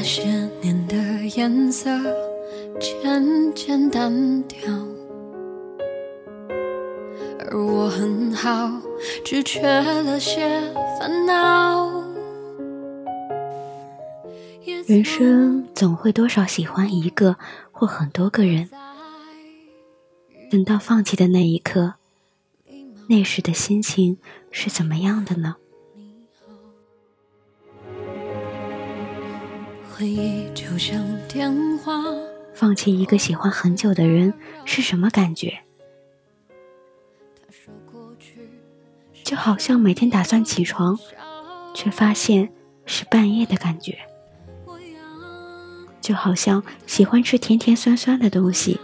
那些年的颜色渐渐单调，而我很好，只缺了些烦恼。人生总会多少喜欢一个或很多个人，等到放弃的那一刻，那时的心情是怎么样的呢？回忆就像电话。放弃一个喜欢很久的人是什么感觉？就好像每天打算起床，却发现是半夜的感觉；就好像喜欢吃甜甜酸酸的东西，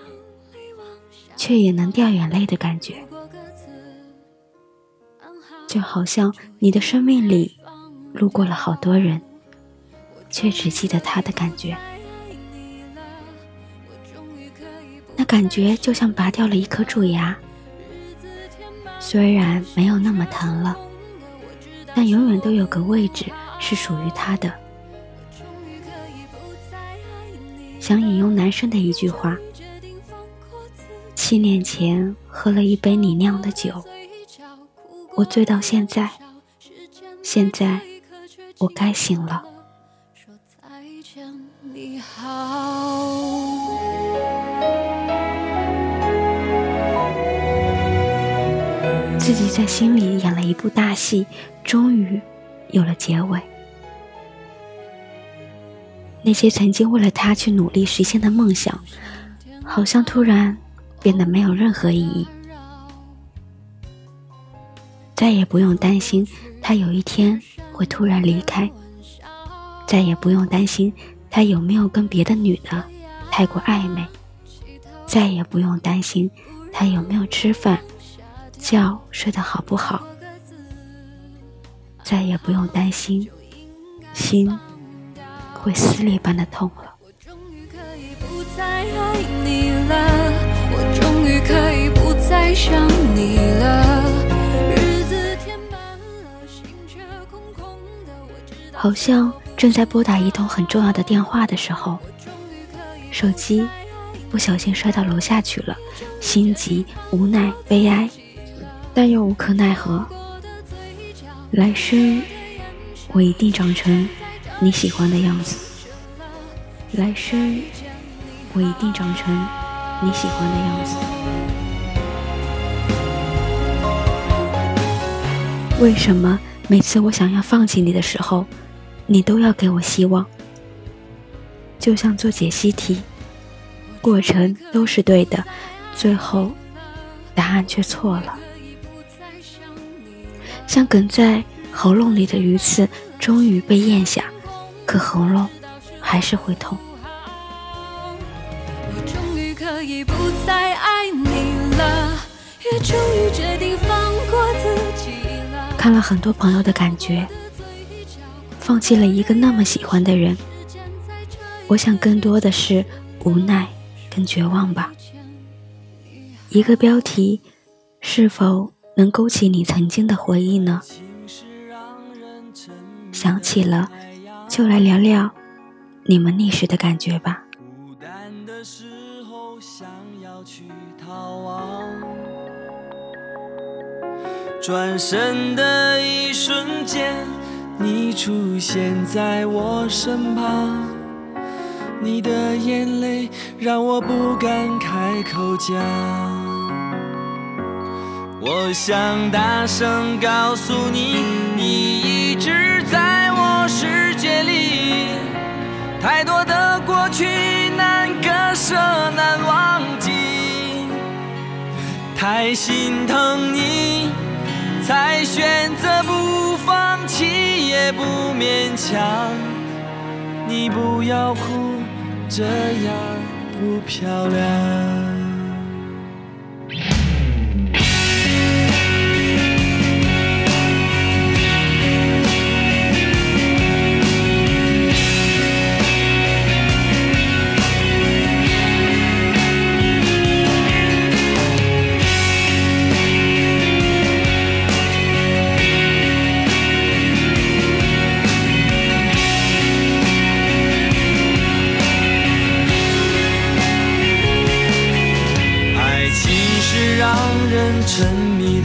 却也能掉眼泪的感觉；就好像你的生命里路过了好多人。却只记得他的感觉，那感觉就像拔掉了一颗蛀牙，虽然没有那么疼了，但永远都有个位置是属于他的。想引用男生的一句话：七年前喝了一杯你酿的酒，我醉到现在，现在我该醒了。你好自己在心里演了一部大戏，终于有了结尾。那些曾经为了他去努力实现的梦想，好像突然变得没有任何意义。再也不用担心他有一天会突然离开，再也不用担心他有没有跟别的女的太过暧昧，再也不用担心他有没有吃饭。觉睡得好不好，再也不用担心心会撕裂般的痛了。好像正在拨打一通很重要的电话的时候，手机不小心摔到楼下去了，心急、无奈、悲哀。但又无可奈何。来生，我一定长成你喜欢的样子。来生，我一定长成你喜欢的样子。为什么每次我想要放弃你的时候，你都要给我希望？就像做解析题，过程都是对的，最后答案却错了。像梗在喉咙里的鱼刺，终于被咽下，可喉咙还是会痛。看了很多朋友的感觉，放弃了一个那么喜欢的人，我想更多的是无奈跟绝望吧。一个标题，是否？能勾起你曾经的回忆呢？想起了，就来聊聊你们那时的感觉吧。转身的一瞬间，你出现在我身旁，你的眼泪让我不敢开口讲。我想大声告诉你，你一直在我世界里。太多的过去难割舍难忘记，太心疼你，才选择不勉强。你不要哭，这样不漂亮。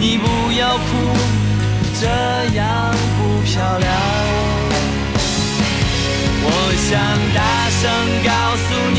你不要哭，这样不漂亮。我想大声告诉你，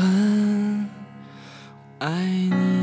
很爱你。